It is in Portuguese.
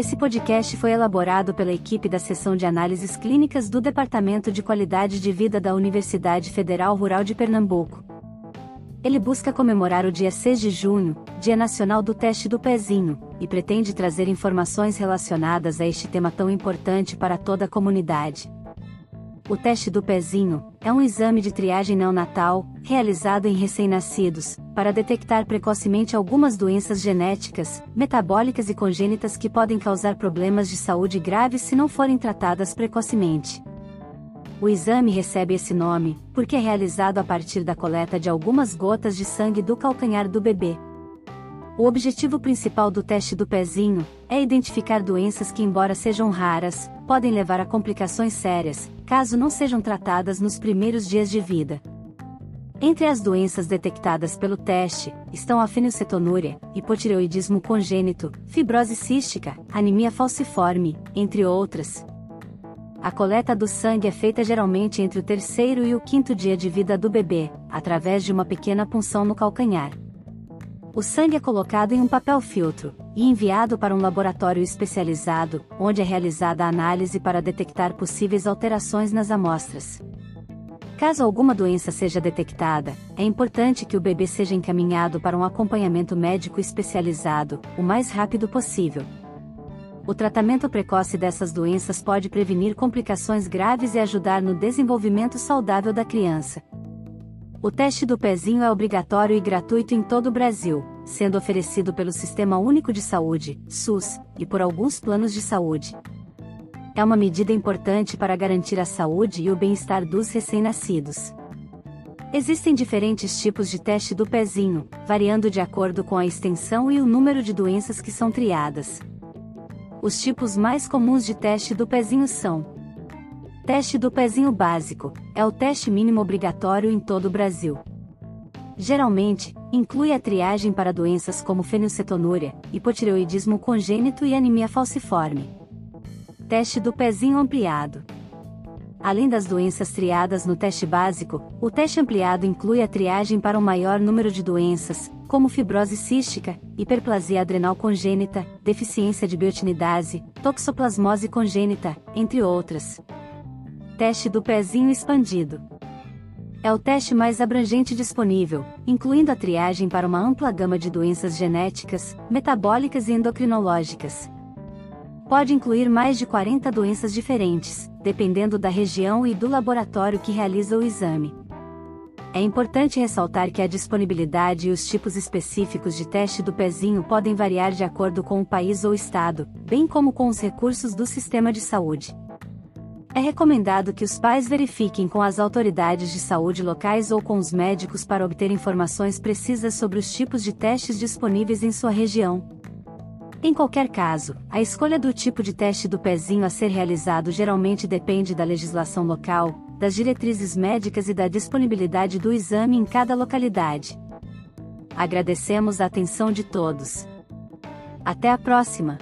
Esse podcast foi elaborado pela equipe da Seção de Análises Clínicas do Departamento de Qualidade de Vida da Universidade Federal Rural de Pernambuco. Ele busca comemorar o dia 6 de junho, Dia Nacional do Teste do Pezinho, e pretende trazer informações relacionadas a este tema tão importante para toda a comunidade. O teste do pezinho é um exame de triagem neonatal, realizado em recém-nascidos, para detectar precocemente algumas doenças genéticas, metabólicas e congênitas que podem causar problemas de saúde graves se não forem tratadas precocemente. O exame recebe esse nome porque é realizado a partir da coleta de algumas gotas de sangue do calcanhar do bebê. O objetivo principal do teste do pezinho é identificar doenças que, embora sejam raras, podem levar a complicações sérias, caso não sejam tratadas nos primeiros dias de vida. Entre as doenças detectadas pelo teste, estão a fenilcetonúria, hipotireoidismo congênito, fibrose cística, anemia falciforme, entre outras. A coleta do sangue é feita geralmente entre o terceiro e o quinto dia de vida do bebê, através de uma pequena punção no calcanhar. O sangue é colocado em um papel filtro e enviado para um laboratório especializado, onde é realizada a análise para detectar possíveis alterações nas amostras. Caso alguma doença seja detectada, é importante que o bebê seja encaminhado para um acompanhamento médico especializado, o mais rápido possível. O tratamento precoce dessas doenças pode prevenir complicações graves e ajudar no desenvolvimento saudável da criança. O teste do pezinho é obrigatório e gratuito em todo o Brasil, sendo oferecido pelo Sistema Único de Saúde, SUS, e por alguns planos de saúde. É uma medida importante para garantir a saúde e o bem-estar dos recém-nascidos. Existem diferentes tipos de teste do pezinho, variando de acordo com a extensão e o número de doenças que são triadas. Os tipos mais comuns de teste do pezinho são Teste do pezinho básico é o teste mínimo obrigatório em todo o Brasil. Geralmente, inclui a triagem para doenças como fenilcetonúria, hipotireoidismo congênito e anemia falciforme. Teste do pezinho ampliado. Além das doenças triadas no teste básico, o teste ampliado inclui a triagem para um maior número de doenças, como fibrose cística, hiperplasia adrenal congênita, deficiência de biotinidase, toxoplasmose congênita, entre outras. Teste do pezinho expandido. É o teste mais abrangente disponível, incluindo a triagem para uma ampla gama de doenças genéticas, metabólicas e endocrinológicas. Pode incluir mais de 40 doenças diferentes, dependendo da região e do laboratório que realiza o exame. É importante ressaltar que a disponibilidade e os tipos específicos de teste do pezinho podem variar de acordo com o país ou estado, bem como com os recursos do sistema de saúde. É recomendado que os pais verifiquem com as autoridades de saúde locais ou com os médicos para obter informações precisas sobre os tipos de testes disponíveis em sua região. Em qualquer caso, a escolha do tipo de teste do pezinho a ser realizado geralmente depende da legislação local, das diretrizes médicas e da disponibilidade do exame em cada localidade. Agradecemos a atenção de todos. Até a próxima!